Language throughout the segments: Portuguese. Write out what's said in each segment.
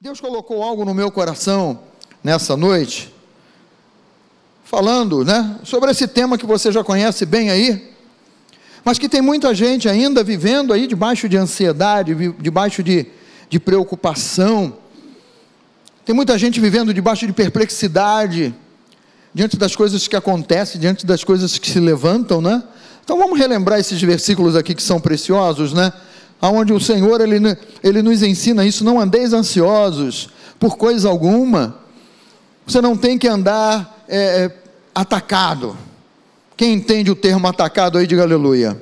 Deus colocou algo no meu coração nessa noite, falando, né, sobre esse tema que você já conhece bem aí, mas que tem muita gente ainda vivendo aí debaixo de ansiedade, debaixo de, de preocupação, tem muita gente vivendo debaixo de perplexidade, diante das coisas que acontecem, diante das coisas que se levantam, né? Então vamos relembrar esses versículos aqui que são preciosos, né? Aonde o Senhor ele, ele nos ensina isso, não andeis ansiosos por coisa alguma, você não tem que andar é, é, atacado, quem entende o termo atacado aí, diga aleluia,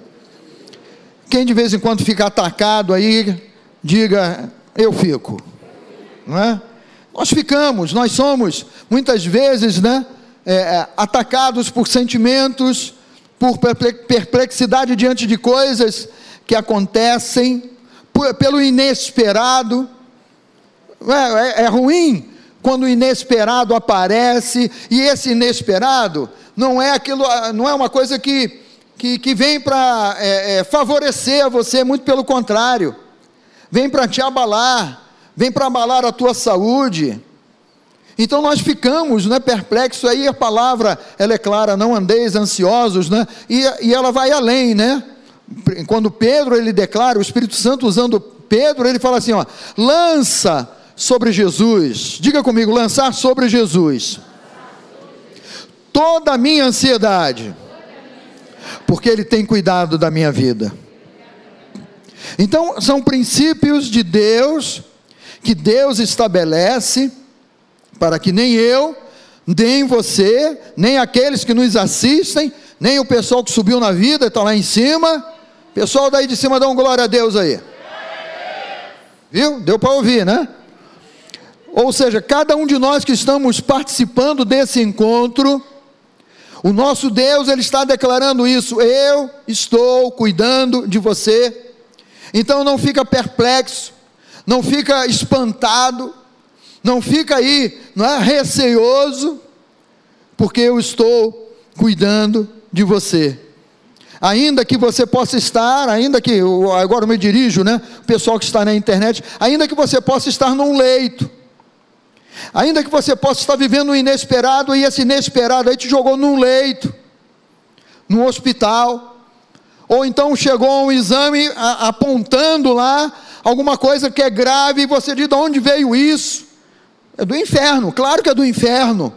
quem de vez em quando fica atacado aí, diga, eu fico, não é? Nós ficamos, nós somos, muitas vezes, né, é, é atacados por sentimentos, por perplexidade diante de coisas que acontecem pelo inesperado. É, é, é ruim quando o inesperado aparece, e esse inesperado não é aquilo, não é uma coisa que, que, que vem para é, é, favorecer você, muito pelo contrário, vem para te abalar, vem para abalar a tua saúde. Então nós ficamos né, perplexos, aí a palavra ela é clara, não andeis ansiosos, né, e, e ela vai além, né? Quando Pedro ele declara, o Espírito Santo usando Pedro, ele fala assim, ó, lança sobre Jesus. Diga comigo, lançar sobre Jesus. Toda a minha ansiedade, porque ele tem cuidado da minha vida. Então, são princípios de Deus que Deus estabelece para que nem eu, nem você, nem aqueles que nos assistem, nem o pessoal que subiu na vida, está lá em cima, Pessoal daí de cima dá um glória a Deus aí. Viu? Deu para ouvir, né? Ou seja, cada um de nós que estamos participando desse encontro, o nosso Deus, ele está declarando isso: eu estou cuidando de você. Então não fica perplexo, não fica espantado, não fica aí, não é porque eu estou cuidando de você ainda que você possa estar, ainda que, agora eu me dirijo, né, o pessoal que está na internet, ainda que você possa estar num leito, ainda que você possa estar vivendo um inesperado, e esse inesperado aí te jogou num leito, num hospital, ou então chegou um exame a, apontando lá alguma coisa que é grave, e você diz: de onde veio isso? É do inferno, claro que é do inferno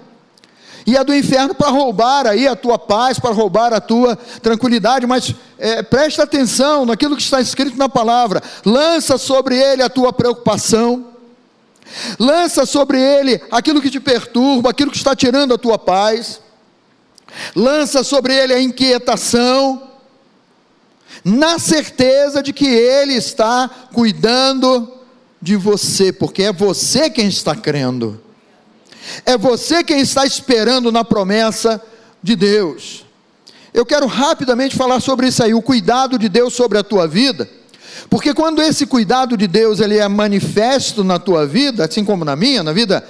e é do inferno para roubar aí a tua paz, para roubar a tua tranquilidade, mas é, presta atenção naquilo que está escrito na palavra, lança sobre ele a tua preocupação, lança sobre ele aquilo que te perturba, aquilo que está tirando a tua paz, lança sobre ele a inquietação, na certeza de que ele está cuidando de você, porque é você quem está crendo. É você quem está esperando na promessa de Deus. Eu quero rapidamente falar sobre isso aí, o cuidado de Deus sobre a tua vida. Porque quando esse cuidado de Deus ele é manifesto na tua vida, assim como na minha, na vida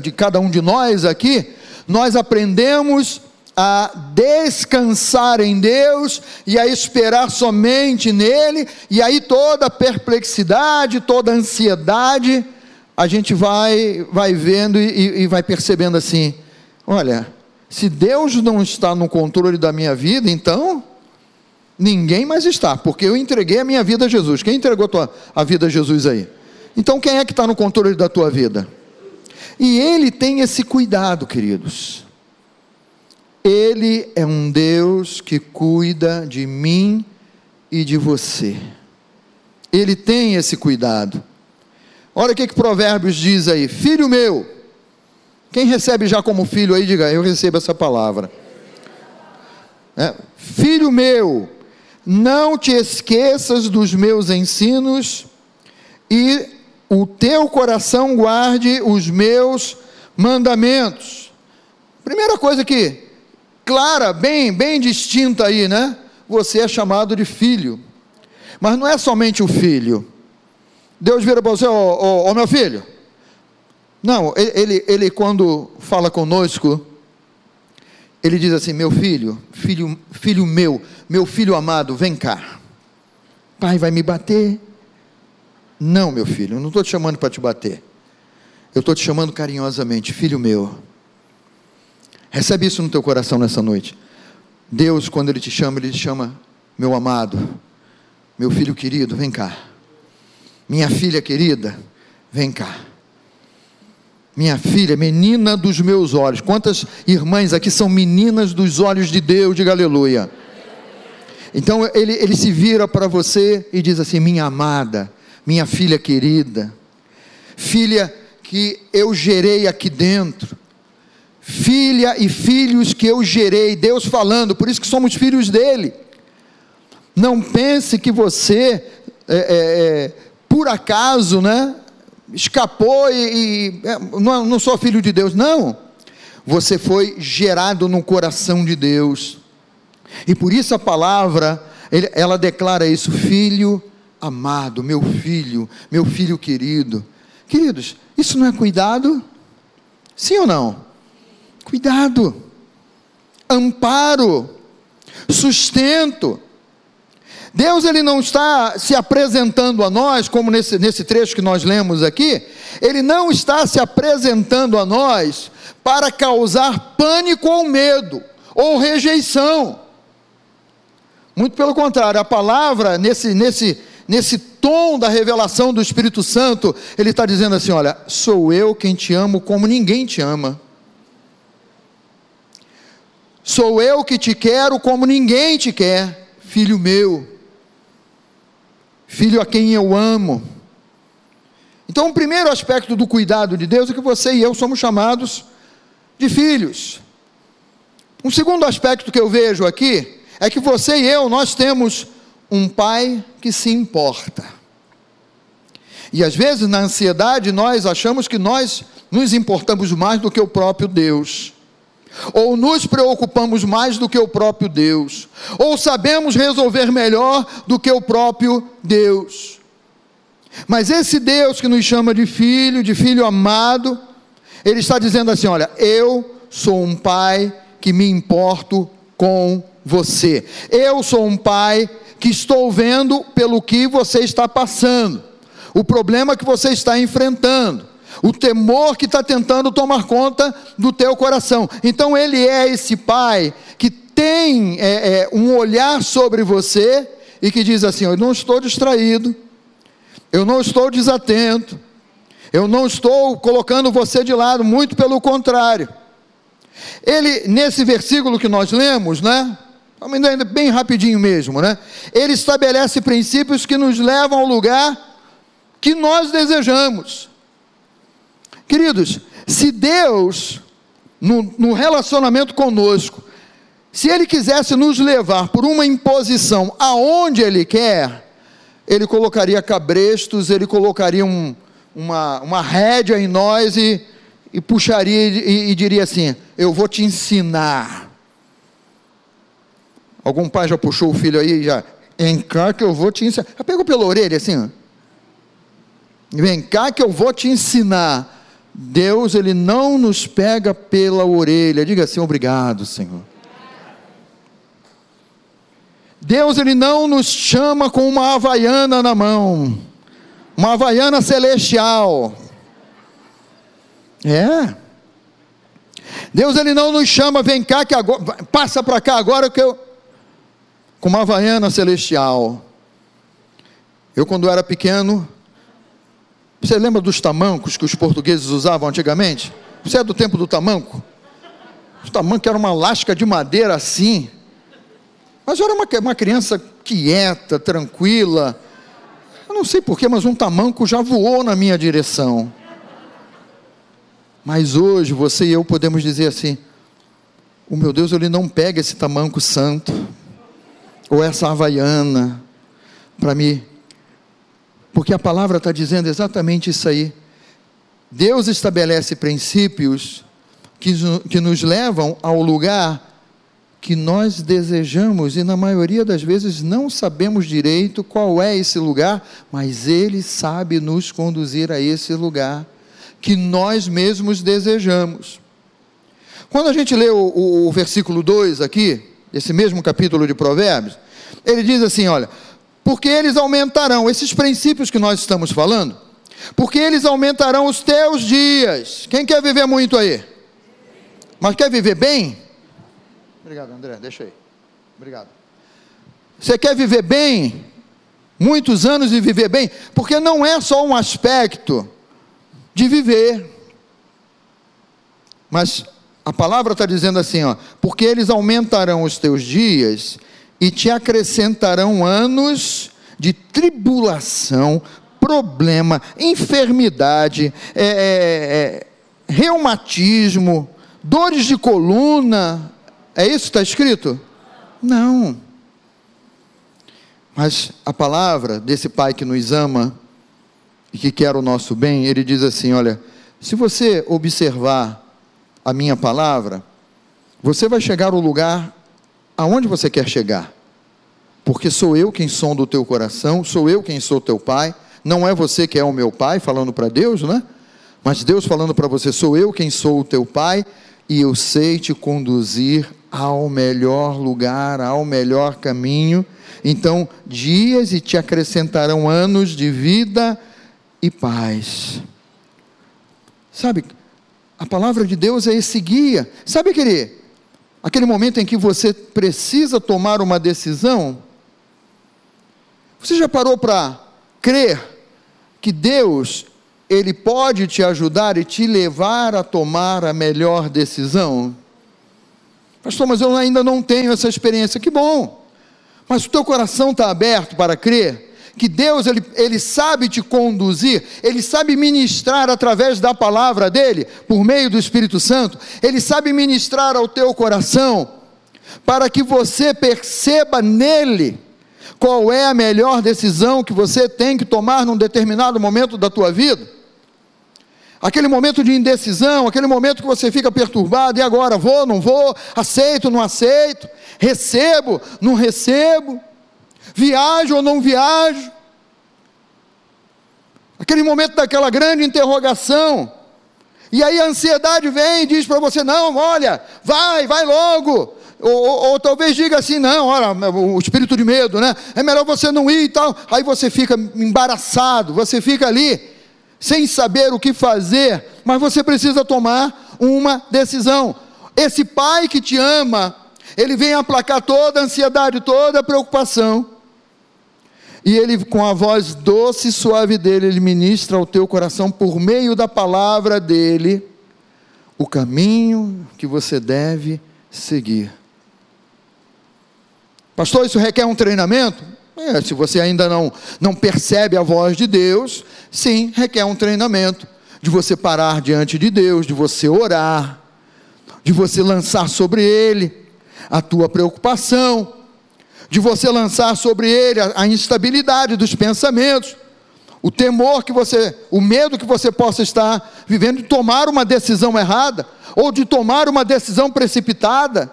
de cada um de nós aqui, nós aprendemos a descansar em Deus e a esperar somente nele, e aí toda perplexidade, toda ansiedade, a gente vai, vai vendo e, e vai percebendo assim: olha, se Deus não está no controle da minha vida, então ninguém mais está, porque eu entreguei a minha vida a Jesus. Quem entregou a, tua, a vida a Jesus aí? Então quem é que está no controle da tua vida? E Ele tem esse cuidado, queridos. Ele é um Deus que cuida de mim e de você. Ele tem esse cuidado. Olha o que, que Provérbios diz aí: Filho meu, quem recebe já como filho aí, diga, eu recebo essa palavra. É, filho meu, não te esqueças dos meus ensinos e o teu coração guarde os meus mandamentos. Primeira coisa que, clara, bem, bem distinta aí, né? Você é chamado de filho. Mas não é somente o filho. Deus vira para você, ó, meu filho. Não, ele, ele quando fala conosco, ele diz assim: meu filho, filho, filho meu, meu filho amado, vem cá. Pai vai me bater? Não, meu filho, não estou te chamando para te bater. eu estou te chamando carinhosamente, filho meu. Recebe isso no teu coração nessa noite. Deus, quando Ele te chama, Ele te chama, meu amado, meu filho querido, vem cá. Minha filha querida, vem cá. Minha filha, menina dos meus olhos. Quantas irmãs aqui são meninas dos olhos de Deus? Diga aleluia. Então ele, ele se vira para você e diz assim: Minha amada, minha filha querida, filha que eu gerei aqui dentro, filha e filhos que eu gerei, Deus falando, por isso que somos filhos dele. Não pense que você, é, é, é, por acaso, né, escapou e, e é, não, não sou filho de Deus, não. Você foi gerado no coração de Deus e por isso a palavra, ela declara isso, filho amado, meu filho, meu filho querido. Queridos, isso não é cuidado? Sim ou não? Cuidado, amparo, sustento. Deus ele não está se apresentando a nós, como nesse, nesse trecho que nós lemos aqui, ele não está se apresentando a nós para causar pânico ou medo, ou rejeição. Muito pelo contrário, a palavra, nesse, nesse, nesse tom da revelação do Espírito Santo, ele está dizendo assim: Olha, sou eu quem te amo como ninguém te ama. Sou eu que te quero como ninguém te quer, filho meu, filho a quem eu amo. Então, o primeiro aspecto do cuidado de Deus é que você e eu somos chamados de filhos. Um segundo aspecto que eu vejo aqui é que você e eu, nós temos um pai que se importa. E às vezes, na ansiedade, nós achamos que nós nos importamos mais do que o próprio Deus. Ou nos preocupamos mais do que o próprio Deus. Ou sabemos resolver melhor do que o próprio Deus. Mas esse Deus que nos chama de filho, de filho amado, ele está dizendo assim: olha, eu sou um pai que me importo com você. Eu sou um pai que estou vendo pelo que você está passando, o problema que você está enfrentando, o temor que está tentando tomar conta do teu coração. Então, Ele é esse pai que tem é, é, um olhar sobre você e que diz assim: Eu não estou distraído, eu não estou desatento, eu não estou colocando você de lado, muito pelo contrário. Ele, nesse versículo que nós lemos, né? Vamos indo bem rapidinho mesmo, né? Ele estabelece princípios que nos levam ao lugar que nós desejamos. Queridos, se Deus, no, no relacionamento conosco, se Ele quisesse nos levar por uma imposição aonde Ele quer, Ele colocaria cabrestos, Ele colocaria um, uma, uma rédea em nós e, e puxaria e, e diria assim: Eu vou te ensinar Algum pai já puxou o filho aí, já, vem cá que eu vou te ensinar. Pegou pela orelha assim. Vem cá que eu vou te ensinar. Deus, Ele não nos pega pela orelha. Diga assim, obrigado, Senhor. Deus, Ele não nos chama com uma havaiana na mão, uma havaiana celestial. É. Deus, Ele não nos chama, vem cá que agora, passa para cá agora que eu, com uma havaiana celestial. Eu, quando era pequeno, você lembra dos tamancos que os portugueses usavam antigamente? Você é do tempo do tamanco? O tamanco era uma lasca de madeira assim. Mas eu era uma, uma criança quieta, tranquila. Eu não sei porquê, mas um tamanco já voou na minha direção. Mas hoje você e eu podemos dizer assim: o meu Deus, ele não pega esse tamanco santo ou essa havaiana, para mim, porque a palavra está dizendo exatamente isso aí. Deus estabelece princípios que, que nos levam ao lugar que nós desejamos e na maioria das vezes não sabemos direito qual é esse lugar, mas Ele sabe nos conduzir a esse lugar que nós mesmos desejamos. Quando a gente lê o, o, o versículo 2 aqui, esse mesmo capítulo de Provérbios, ele diz assim: olha, porque eles aumentarão, esses princípios que nós estamos falando, porque eles aumentarão os teus dias. Quem quer viver muito aí? Mas quer viver bem? Obrigado, André, deixa aí. Obrigado. Você quer viver bem? Muitos anos de viver bem? Porque não é só um aspecto de viver. Mas a palavra está dizendo assim, ó, porque eles aumentarão os teus dias e te acrescentarão anos de tribulação, problema, enfermidade, é, é, é, reumatismo, dores de coluna. É isso que está escrito? Não. Mas a palavra desse Pai que nos ama e que quer o nosso bem, ele diz assim: olha, se você observar a minha palavra, você vai chegar ao lugar aonde você quer chegar. Porque sou eu quem som do teu coração, sou eu quem sou teu pai, não é você que é o meu pai, falando para Deus, né? Mas Deus falando para você, sou eu quem sou o teu pai, e eu sei te conduzir ao melhor lugar, ao melhor caminho. Então, dias e te acrescentarão anos de vida e paz. Sabe, a palavra de Deus é esse guia. Sabe aquele, aquele momento em que você precisa tomar uma decisão? Você já parou para crer que Deus, Ele pode te ajudar e te levar a tomar a melhor decisão? Pastor, mas eu ainda não tenho essa experiência. Que bom! Mas o teu coração está aberto para crer? Que Deus ele, ele sabe te conduzir, ele sabe ministrar através da palavra dele, por meio do Espírito Santo, ele sabe ministrar ao teu coração, para que você perceba nele qual é a melhor decisão que você tem que tomar num determinado momento da tua vida. Aquele momento de indecisão, aquele momento que você fica perturbado, e agora vou, não vou, aceito, não aceito, recebo, não recebo viajo ou não viajo. Aquele momento daquela grande interrogação. E aí a ansiedade vem e diz para você: não, olha, vai, vai logo. Ou, ou, ou, talvez diga assim: não, olha, o espírito de medo, né? É melhor você não ir e tal. Aí você fica embaraçado, você fica ali, sem saber o que fazer, mas você precisa tomar uma decisão. Esse pai que te ama, ele vem aplacar toda a ansiedade, toda a preocupação e ele, com a voz doce e suave dele, ele ministra ao teu coração, por meio da palavra dele, o caminho que você deve seguir. Pastor, isso requer um treinamento? É, se você ainda não, não percebe a voz de Deus, sim, requer um treinamento. De você parar diante de Deus, de você orar, de você lançar sobre Ele a tua preocupação, de você lançar sobre ele a, a instabilidade dos pensamentos, o temor que você, o medo que você possa estar vivendo de tomar uma decisão errada ou de tomar uma decisão precipitada.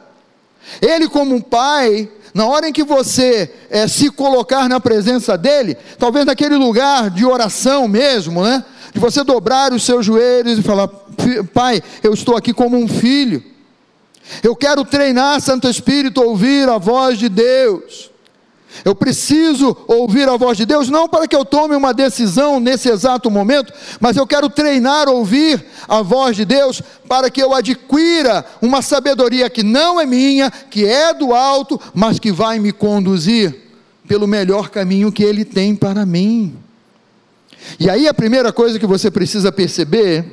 Ele, como um pai, na hora em que você é, se colocar na presença dele, talvez naquele lugar de oração mesmo, né? De você dobrar os seus joelhos e falar: Pai, eu estou aqui como um filho. Eu quero treinar, Santo Espírito, ouvir a voz de Deus. Eu preciso ouvir a voz de Deus, não para que eu tome uma decisão nesse exato momento, mas eu quero treinar ouvir a voz de Deus para que eu adquira uma sabedoria que não é minha, que é do alto, mas que vai me conduzir pelo melhor caminho que Ele tem para mim. E aí a primeira coisa que você precisa perceber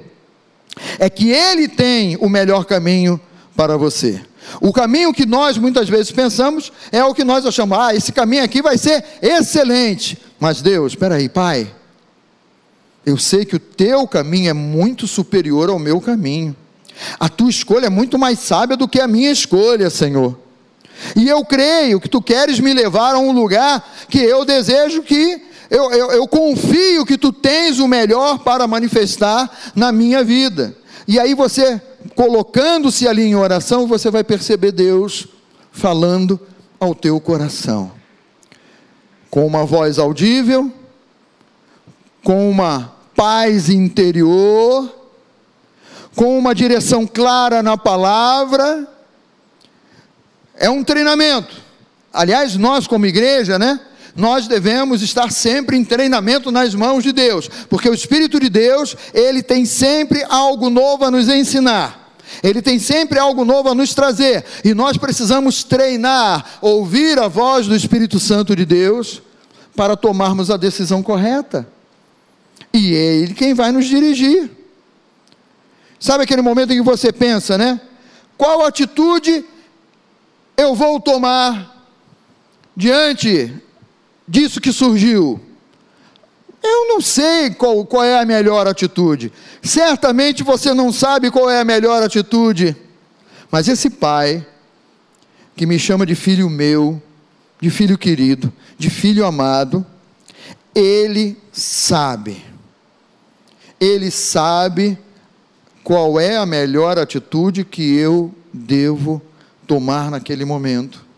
é que Ele tem o melhor caminho para você. O caminho que nós muitas vezes pensamos é o que nós achamos, ah, esse caminho aqui vai ser excelente. Mas Deus, espera aí, Pai, eu sei que o teu caminho é muito superior ao meu caminho. A tua escolha é muito mais sábia do que a minha escolha, Senhor. E eu creio que tu queres me levar a um lugar que eu desejo que, eu, eu, eu confio que tu tens o melhor para manifestar na minha vida. E aí você colocando-se ali em oração, você vai perceber Deus falando ao teu coração. Com uma voz audível, com uma paz interior, com uma direção clara na palavra. É um treinamento. Aliás, nós como igreja, né? Nós devemos estar sempre em treinamento nas mãos de Deus, porque o Espírito de Deus, ele tem sempre algo novo a nos ensinar. Ele tem sempre algo novo a nos trazer, e nós precisamos treinar, ouvir a voz do Espírito Santo de Deus, para tomarmos a decisão correta. E é Ele quem vai nos dirigir. Sabe aquele momento em que você pensa, né? Qual atitude eu vou tomar diante disso que surgiu? Eu não sei qual, qual é a melhor atitude. Certamente você não sabe qual é a melhor atitude. Mas esse pai, que me chama de filho meu, de filho querido, de filho amado, ele sabe. Ele sabe qual é a melhor atitude que eu devo tomar naquele momento.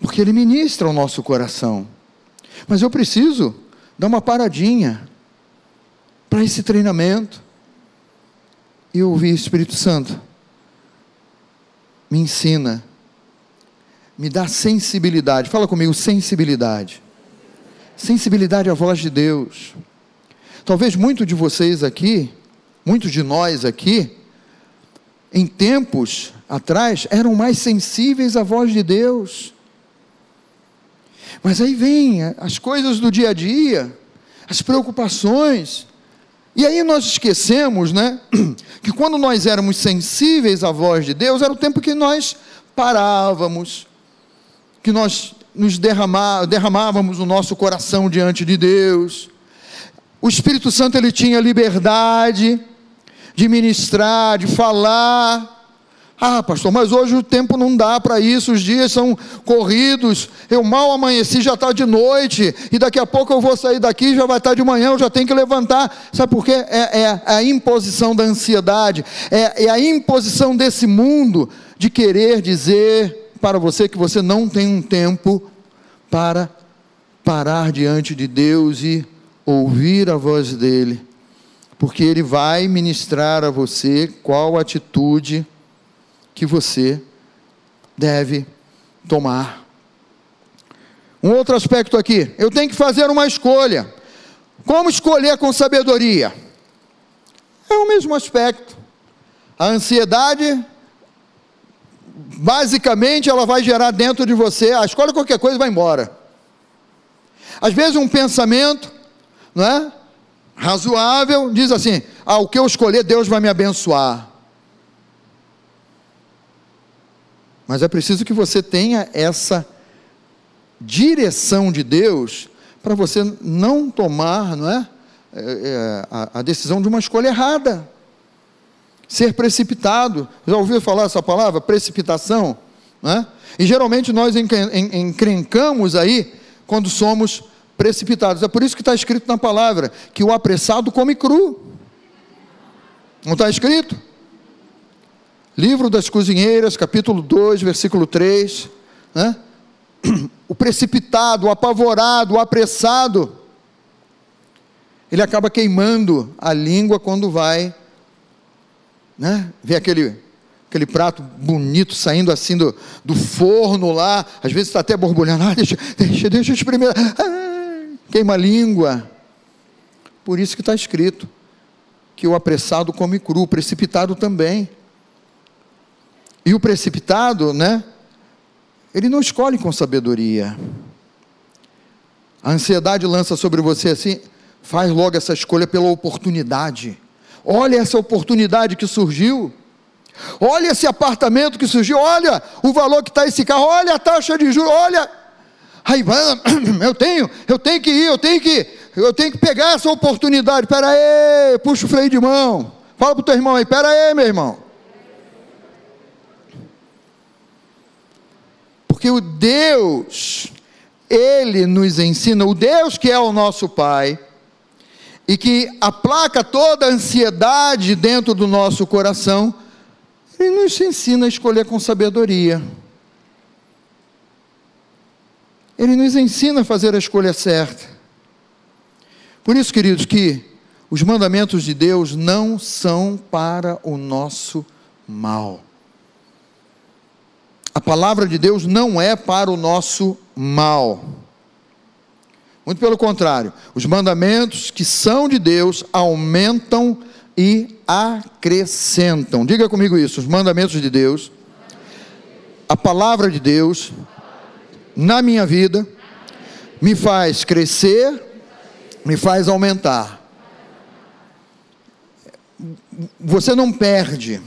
Porque ele ministra o nosso coração. Mas eu preciso Dá uma paradinha para esse treinamento. E ouvir Espírito Santo. Me ensina. Me dá sensibilidade. Fala comigo, sensibilidade. Sensibilidade à voz de Deus. Talvez muitos de vocês aqui, muitos de nós aqui, em tempos atrás, eram mais sensíveis à voz de Deus. Mas aí vem as coisas do dia a dia, as preocupações. E aí nós esquecemos, né, que quando nós éramos sensíveis à voz de Deus, era o tempo que nós parávamos, que nós nos derramá, derramávamos o nosso coração diante de Deus. O Espírito Santo ele tinha liberdade de ministrar, de falar, ah, pastor, mas hoje o tempo não dá para isso, os dias são corridos, eu mal amanheci, já está de noite, e daqui a pouco eu vou sair daqui, já vai estar tá de manhã, eu já tenho que levantar. Sabe por quê? É, é a imposição da ansiedade, é, é a imposição desse mundo de querer dizer para você que você não tem um tempo para parar diante de Deus e ouvir a voz dEle, porque Ele vai ministrar a você qual atitude que você deve tomar. Um outro aspecto aqui, eu tenho que fazer uma escolha. Como escolher com sabedoria? É o mesmo aspecto. A ansiedade, basicamente, ela vai gerar dentro de você, a escolha qualquer coisa vai embora. Às vezes um pensamento, não é? Razoável, diz assim: ah, o que eu escolher, Deus vai me abençoar. Mas é preciso que você tenha essa direção de Deus para você não tomar, não é, é, é a, a, decisão de uma escolha errada. Ser precipitado. Já ouviu falar essa palavra? Precipitação. É? E geralmente nós encrencamos aí quando somos precipitados. É por isso que está escrito na palavra que o apressado come cru. Não está escrito? Livro das Cozinheiras, capítulo 2, versículo 3. Né? O precipitado, o apavorado, o apressado, ele acaba queimando a língua quando vai né? ver aquele, aquele prato bonito saindo assim do, do forno lá, às vezes está até borbulhando, ah, deixa, deixa, deixa eu experimentar, ah, queima a língua. Por isso que está escrito que o apressado come cru, o precipitado também. E o precipitado, né? Ele não escolhe com sabedoria. A ansiedade lança sobre você assim, faz logo essa escolha pela oportunidade. Olha essa oportunidade que surgiu. Olha esse apartamento que surgiu. Olha o valor que está esse carro. Olha a taxa de juros. Olha. Aí, eu tenho, eu tenho que ir, eu tenho que, eu tenho que pegar essa oportunidade. Pera aí, puxa o freio de mão. Fala para o teu irmão aí, pera aí, meu irmão. Porque o Deus, Ele nos ensina, o Deus que é o nosso Pai, e que aplaca toda a ansiedade dentro do nosso coração, Ele nos ensina a escolher com sabedoria. Ele nos ensina a fazer a escolha certa. Por isso, queridos, que os mandamentos de Deus não são para o nosso mal. A palavra de Deus não é para o nosso mal. Muito pelo contrário, os mandamentos que são de Deus aumentam e acrescentam. Diga comigo isso: os mandamentos de Deus, a palavra de Deus, na minha vida, me faz crescer, me faz aumentar. Você não perde.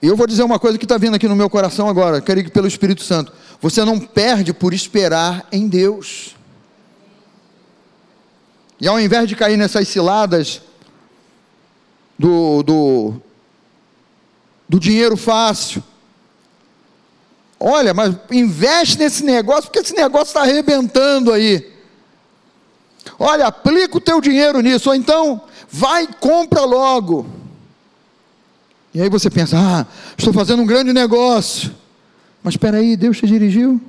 Eu vou dizer uma coisa que está vindo aqui no meu coração agora, quero ir pelo Espírito Santo. Você não perde por esperar em Deus. E ao invés de cair nessas ciladas do, do, do dinheiro fácil, olha, mas investe nesse negócio, porque esse negócio está arrebentando aí. Olha, aplica o teu dinheiro nisso, ou então vai e compra logo. E aí você pensa, ah, estou fazendo um grande negócio. Mas espera aí, Deus te dirigiu?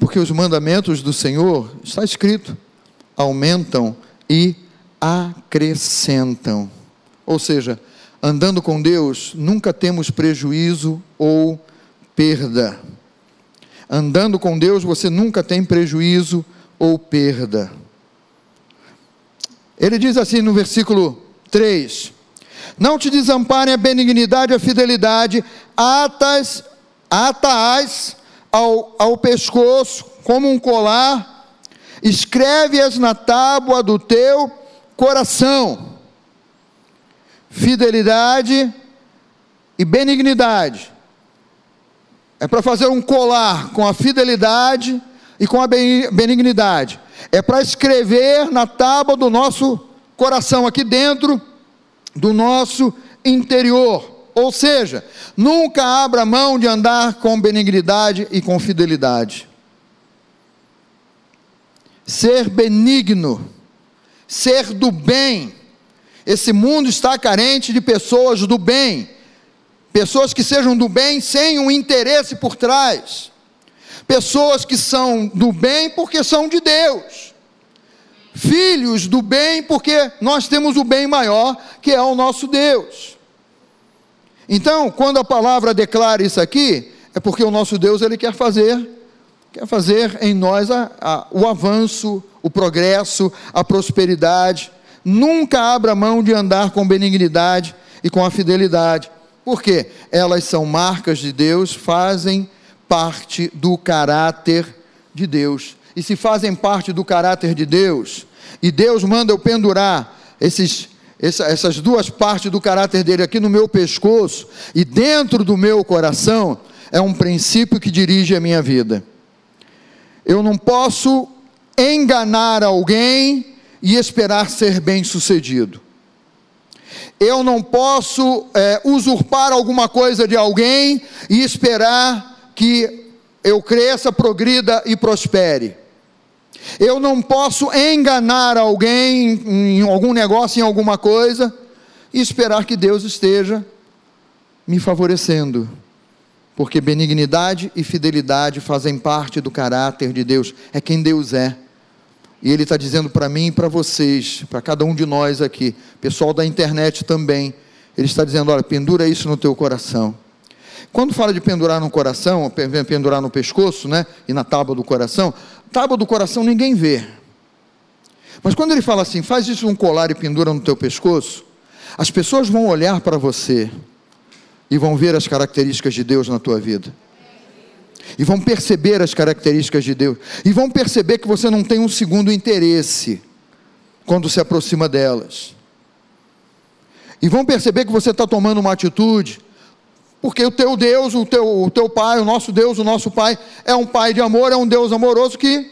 Porque os mandamentos do Senhor, está escrito, aumentam e acrescentam. Ou seja, andando com Deus, nunca temos prejuízo ou perda. Andando com Deus, você nunca tem prejuízo ou perda. Ele diz assim no versículo 3: Não te desamparem a benignidade e a fidelidade, atas, atas ao, ao pescoço, como um colar, escreve-as na tábua do teu coração. Fidelidade e benignidade. É para fazer um colar com a fidelidade e com a benignidade. É para escrever na tábua do nosso coração, aqui dentro do nosso interior. Ou seja, nunca abra mão de andar com benignidade e com fidelidade. Ser benigno, ser do bem. Esse mundo está carente de pessoas do bem, pessoas que sejam do bem sem um interesse por trás. Pessoas que são do bem porque são de Deus. Filhos do bem porque nós temos o bem maior, que é o nosso Deus. Então, quando a palavra declara isso aqui, é porque o nosso Deus ele quer fazer, quer fazer em nós a, a, o avanço, o progresso, a prosperidade. Nunca abra mão de andar com benignidade e com a fidelidade. Por quê? Elas são marcas de Deus, fazem parte do caráter de Deus. E se fazem parte do caráter de Deus, e Deus manda eu pendurar esses, essa, essas duas partes do caráter dele aqui no meu pescoço e dentro do meu coração, é um princípio que dirige a minha vida. Eu não posso enganar alguém e esperar ser bem sucedido. Eu não posso é, usurpar alguma coisa de alguém e esperar que eu cresça, progrida e prospere. Eu não posso enganar alguém em algum negócio, em alguma coisa, e esperar que Deus esteja me favorecendo. Porque benignidade e fidelidade fazem parte do caráter de Deus, é quem Deus é. E Ele está dizendo para mim e para vocês, para cada um de nós aqui, pessoal da internet também, Ele está dizendo: olha, pendura isso no teu coração. Quando fala de pendurar no coração, pendurar no pescoço, né, e na tábua do coração, tábua do coração ninguém vê. Mas quando ele fala assim, faz isso num colar e pendura no teu pescoço, as pessoas vão olhar para você e vão ver as características de Deus na tua vida. E vão perceber as características de Deus. E vão perceber que você não tem um segundo interesse quando se aproxima delas. E vão perceber que você está tomando uma atitude porque o teu Deus, o teu, o teu Pai, o nosso Deus, o nosso Pai, é um Pai de amor, é um Deus amoroso que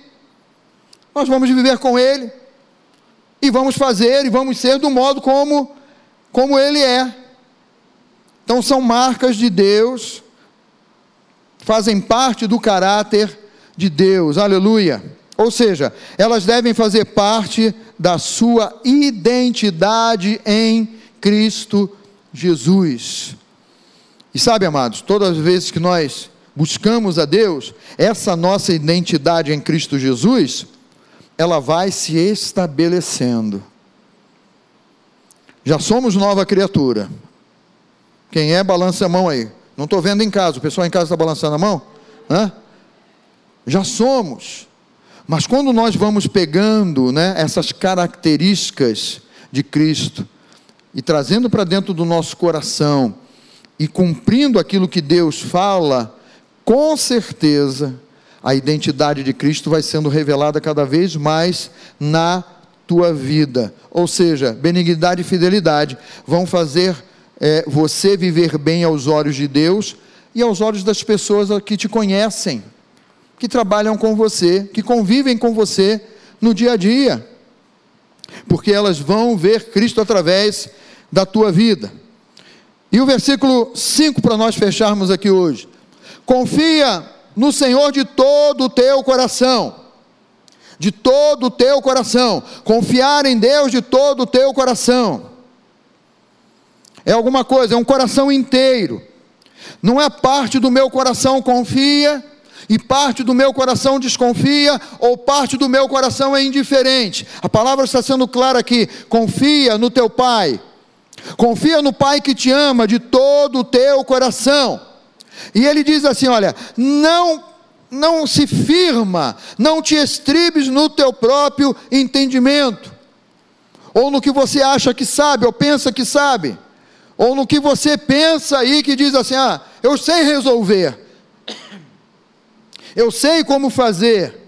nós vamos viver com Ele, e vamos fazer, e vamos ser do modo como, como Ele é. Então são marcas de Deus, fazem parte do caráter de Deus, aleluia. Ou seja, elas devem fazer parte da sua identidade em Cristo Jesus. E sabe, amados, todas as vezes que nós buscamos a Deus, essa nossa identidade em Cristo Jesus, ela vai se estabelecendo. Já somos nova criatura. Quem é, balança a mão aí. Não estou vendo em casa, o pessoal em casa está balançando a mão? Hã? Já somos. Mas quando nós vamos pegando né, essas características de Cristo e trazendo para dentro do nosso coração e cumprindo aquilo que Deus fala, com certeza a identidade de Cristo vai sendo revelada cada vez mais na tua vida. Ou seja, benignidade e fidelidade vão fazer é, você viver bem aos olhos de Deus e aos olhos das pessoas que te conhecem que trabalham com você, que convivem com você no dia a dia, porque elas vão ver Cristo através da tua vida. E o versículo 5 para nós fecharmos aqui hoje. Confia no Senhor de todo o teu coração. De todo o teu coração. Confiar em Deus de todo o teu coração. É alguma coisa, é um coração inteiro. Não é parte do meu coração confia e parte do meu coração desconfia, ou parte do meu coração é indiferente. A palavra está sendo clara aqui: confia no teu Pai, confia no Pai que te ama de todo o teu coração. E ele diz assim: olha, não não se firma, não te estribes no teu próprio entendimento, ou no que você acha que sabe, ou pensa que sabe, ou no que você pensa aí que diz assim: ah, eu sei resolver eu sei como fazer.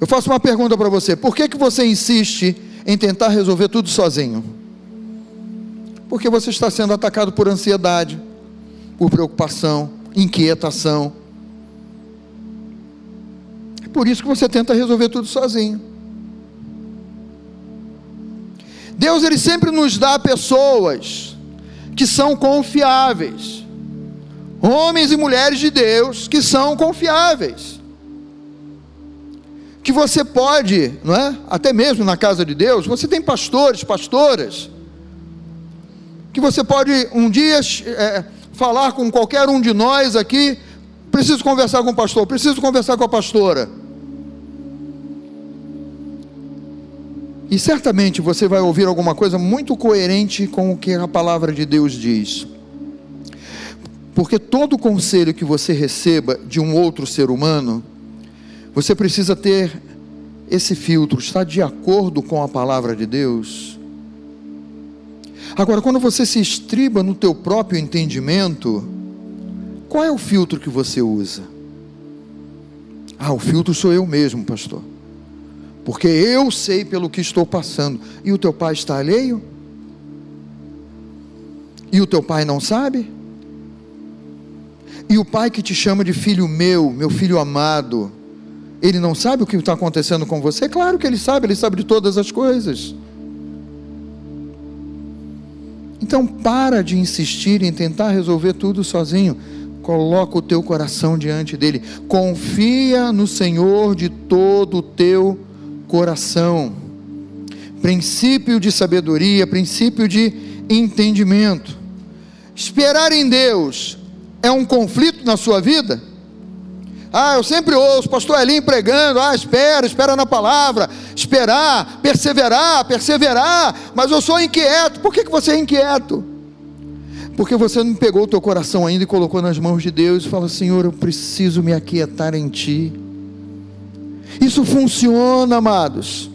Eu faço uma pergunta para você: por que, que você insiste em tentar resolver tudo sozinho? Porque você está sendo atacado por ansiedade, por preocupação, inquietação. É por isso que você tenta resolver tudo sozinho. Deus ele sempre nos dá pessoas que são confiáveis homens e mulheres de Deus que são confiáveis. Que você pode, não é? Até mesmo na casa de Deus, você tem pastores, pastoras, que você pode um dia é, falar com qualquer um de nós aqui, preciso conversar com o pastor, preciso conversar com a pastora. E certamente você vai ouvir alguma coisa muito coerente com o que a palavra de Deus diz. Porque todo conselho que você receba de um outro ser humano, você precisa ter esse filtro, está de acordo com a palavra de Deus? Agora, quando você se estriba no teu próprio entendimento, qual é o filtro que você usa? Ah, o filtro sou eu mesmo, pastor. Porque eu sei pelo que estou passando. E o teu pai está alheio? E o teu pai não sabe? E o pai que te chama de filho meu, meu filho amado, ele não sabe o que está acontecendo com você? Claro que ele sabe, ele sabe de todas as coisas. Então para de insistir em tentar resolver tudo sozinho. Coloca o teu coração diante dele. Confia no Senhor de todo o teu coração. Princípio de sabedoria, princípio de entendimento. Esperar em Deus é um conflito na sua vida? Ah, eu sempre ouço, pastor Elim pregando, ah, espera, espera na palavra, esperar, perseverar, perseverar, mas eu sou inquieto, por que, que você é inquieto? Porque você não pegou o teu coração ainda e colocou nas mãos de Deus e fala, Senhor, eu preciso me aquietar em Ti. Isso funciona, amados.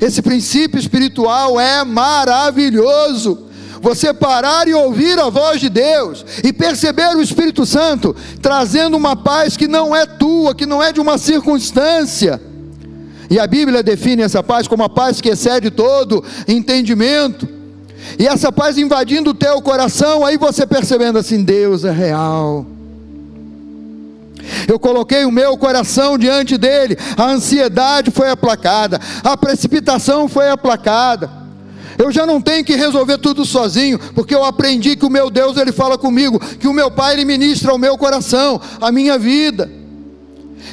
Esse princípio espiritual é maravilhoso você parar e ouvir a voz de Deus e perceber o Espírito Santo trazendo uma paz que não é tua, que não é de uma circunstância. E a Bíblia define essa paz como a paz que excede todo entendimento. E essa paz invadindo o teu coração, aí você percebendo assim: Deus é real. Eu coloquei o meu coração diante dele, a ansiedade foi aplacada, a precipitação foi aplacada. Eu já não tenho que resolver tudo sozinho, porque eu aprendi que o meu Deus ele fala comigo, que o meu Pai ele ministra o meu coração, a minha vida.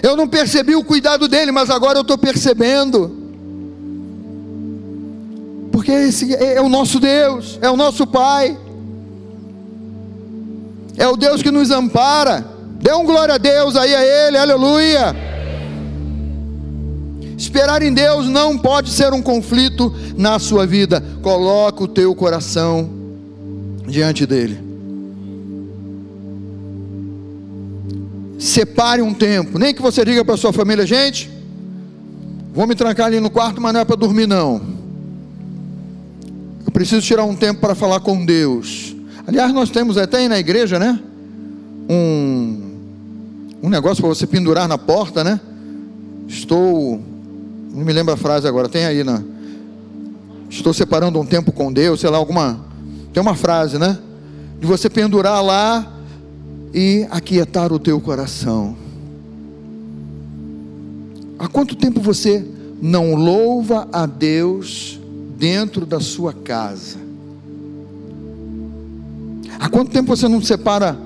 Eu não percebi o cuidado dele, mas agora eu estou percebendo. Porque esse é o nosso Deus, é o nosso Pai. É o Deus que nos ampara. Dê um glória a Deus aí a Ele, aleluia. Esperar em Deus não pode ser um conflito na sua vida. Coloca o teu coração diante dele. separe um tempo, nem que você diga para sua família, gente, vou me trancar ali no quarto, mas não é para dormir não. Eu preciso tirar um tempo para falar com Deus. Aliás, nós temos até aí na igreja, né? Um, um negócio para você pendurar na porta, né? Estou, não me lembro a frase agora, tem aí na. Estou separando um tempo com Deus, sei lá, alguma. Tem uma frase, né? De você pendurar lá e aquietar o teu coração. Há quanto tempo você não louva a Deus dentro da sua casa? Há quanto tempo você não separa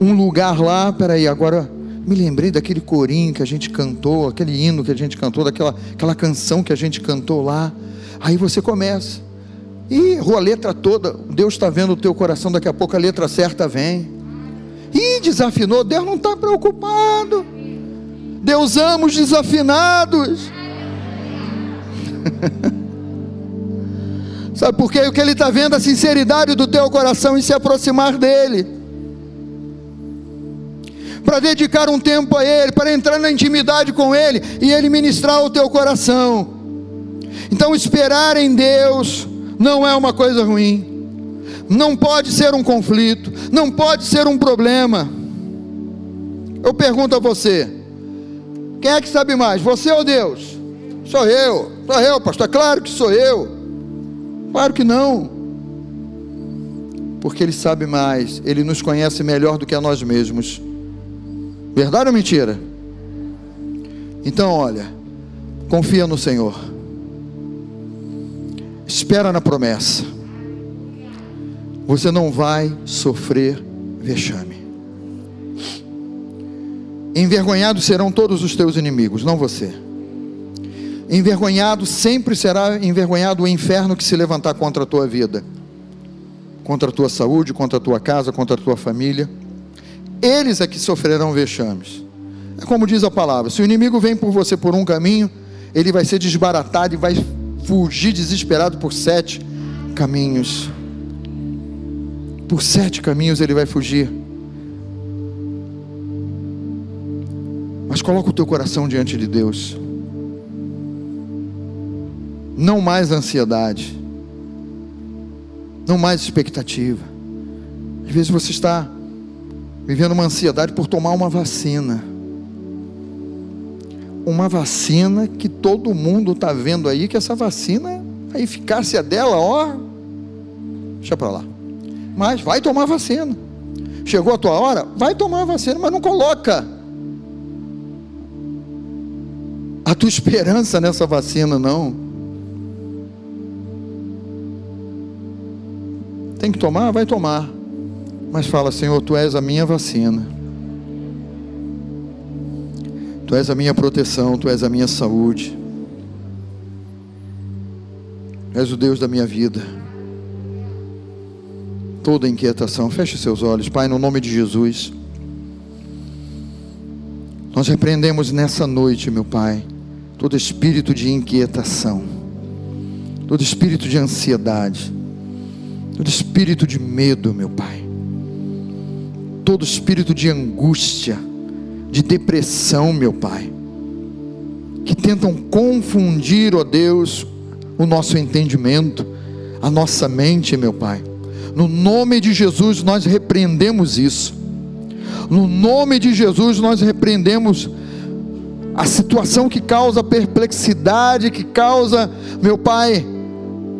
um lugar lá? Peraí, agora me lembrei daquele corinho que a gente cantou, aquele hino que a gente cantou, daquela aquela canção que a gente cantou lá. Aí você começa. E errou a letra toda. Deus está vendo o teu coração, daqui a pouco a letra certa vem. Ih, desafinou. Deus não está preocupado. Deus ama os desafinados. Sabe por quê? O que Ele está vendo é a sinceridade do teu coração em se aproximar dEle. Para dedicar um tempo a Ele, para entrar na intimidade com Ele e Ele ministrar o teu coração. Então, esperar em Deus não é uma coisa ruim não pode ser um conflito, não pode ser um problema. Eu pergunto a você: quem é que sabe mais, você ou Deus? Sou eu, sou eu, pastor. Claro que sou eu. Claro que não. Porque Ele sabe mais, Ele nos conhece melhor do que a nós mesmos. Verdade ou mentira? Então, olha, confia no Senhor, espera na promessa você não vai sofrer vexame. Envergonhados serão todos os teus inimigos, não você. Envergonhado sempre será envergonhado o inferno que se levantar contra a tua vida, contra a tua saúde, contra a tua casa, contra a tua família. Eles é que sofrerão vexames. É como diz a palavra: se o inimigo vem por você por um caminho, ele vai ser desbaratado e vai fugir desesperado por sete caminhos por sete caminhos ele vai fugir. Mas coloca o teu coração diante de Deus. Não mais ansiedade. Não mais expectativa. Às vezes você está vivendo uma ansiedade por tomar uma vacina. Uma vacina que todo mundo está vendo aí, que essa vacina, a eficácia dela, ó, deixa para lá. Mas vai tomar vacina. Chegou a tua hora? Vai tomar vacina, mas não coloca a tua esperança nessa vacina, não. Tem que tomar? Vai tomar. Mas fala, Senhor, tu és a minha vacina. Tu és a minha proteção, tu és a minha saúde. Tu és o Deus da minha vida toda inquietação. Feche seus olhos, Pai, no nome de Jesus. Nós repreendemos nessa noite, meu Pai, todo espírito de inquietação, todo espírito de ansiedade, todo espírito de medo, meu Pai, todo espírito de angústia, de depressão, meu Pai, que tentam confundir, ó Deus, o nosso entendimento, a nossa mente, meu Pai no nome de Jesus nós repreendemos isso. No nome de Jesus nós repreendemos a situação que causa perplexidade, que causa, meu Pai,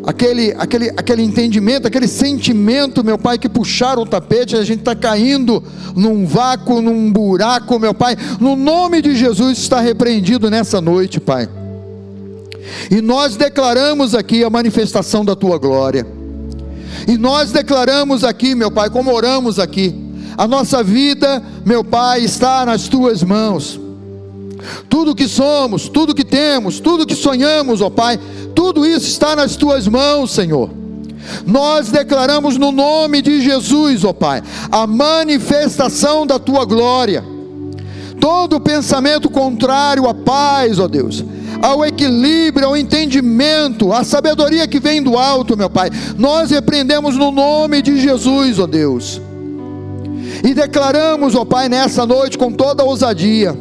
aquele, aquele, aquele entendimento, aquele sentimento, meu Pai, que puxaram o tapete, a gente está caindo num vácuo, num buraco, meu Pai. No nome de Jesus está repreendido nessa noite, Pai. E nós declaramos aqui a manifestação da tua glória. E nós declaramos aqui, meu Pai, como oramos aqui, a nossa vida, meu Pai, está nas tuas mãos. Tudo que somos, tudo que temos, tudo que sonhamos, ó Pai, tudo isso está nas tuas mãos, Senhor. Nós declaramos no nome de Jesus, ó Pai, a manifestação da tua glória. Todo pensamento contrário à paz, ó Deus, ao equilíbrio, ao entendimento, à sabedoria que vem do alto, meu Pai. Nós repreendemos no nome de Jesus, ó Deus. E declaramos, ó Pai, nessa noite com toda ousadia,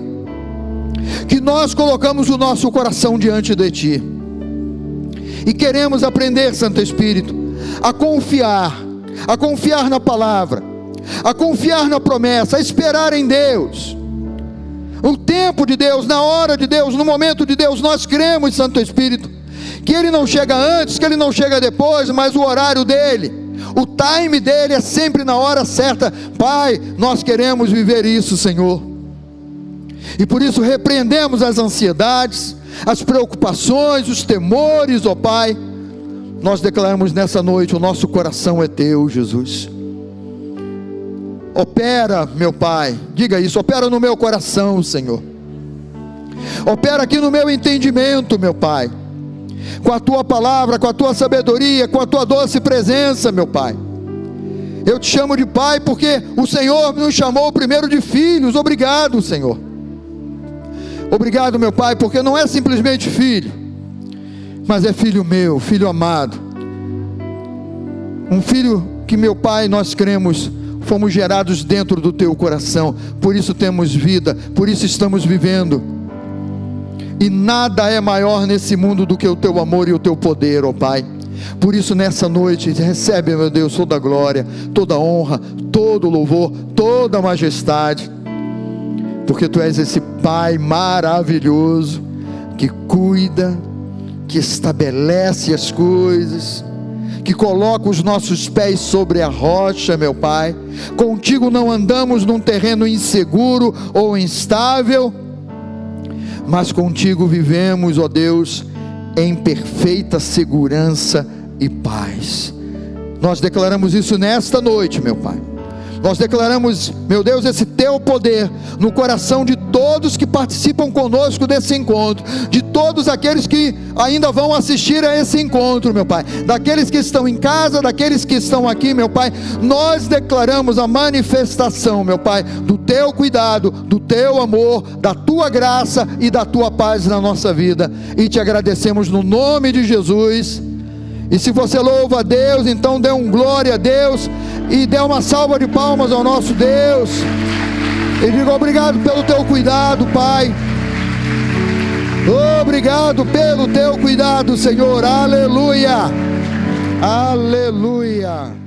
que nós colocamos o nosso coração diante de Ti. E queremos aprender, Santo Espírito, a confiar, a confiar na palavra, a confiar na promessa, a esperar em Deus. O tempo de Deus, na hora de Deus, no momento de Deus, nós cremos, Santo Espírito, que Ele não chega antes, que Ele não chega depois, mas o horário dele, o time dele é sempre na hora certa. Pai, nós queremos viver isso, Senhor. E por isso repreendemos as ansiedades, as preocupações, os temores, ó Pai. Nós declaramos nessa noite: o nosso coração é teu, Jesus. Opera, meu Pai, diga isso, opera no meu coração, Senhor. Opera aqui no meu entendimento, meu Pai. Com a tua palavra, com a tua sabedoria, com a tua doce presença, meu Pai. Eu te chamo de Pai porque o Senhor nos chamou primeiro de filhos. Obrigado, Senhor. Obrigado, meu Pai, porque não é simplesmente filho, mas é filho meu, filho amado. Um filho que meu Pai, nós cremos, fomos gerados dentro do teu coração, por isso temos vida, por isso estamos vivendo. E nada é maior nesse mundo do que o teu amor e o teu poder, ó oh Pai. Por isso, nessa noite, recebe, meu Deus, toda a glória, toda a honra, todo o louvor, toda a majestade porque tu és esse Pai maravilhoso que cuida, que estabelece as coisas, que coloca os nossos pés sobre a rocha, meu Pai. Contigo não andamos num terreno inseguro ou instável, mas contigo vivemos, ó Deus, em perfeita segurança e paz. Nós declaramos isso nesta noite, meu Pai nós declaramos, meu Deus, esse teu poder no coração de todos que participam conosco desse encontro, de todos aqueles que ainda vão assistir a esse encontro, meu Pai, daqueles que estão em casa, daqueles que estão aqui, meu Pai. Nós declaramos a manifestação, meu Pai, do teu cuidado, do teu amor, da tua graça e da tua paz na nossa vida. E te agradecemos no nome de Jesus. E se você louva a Deus, então dê um glória a Deus e dê uma salva de palmas ao nosso Deus. E diga obrigado pelo teu cuidado, Pai. Obrigado pelo teu cuidado, Senhor. Aleluia. Aleluia.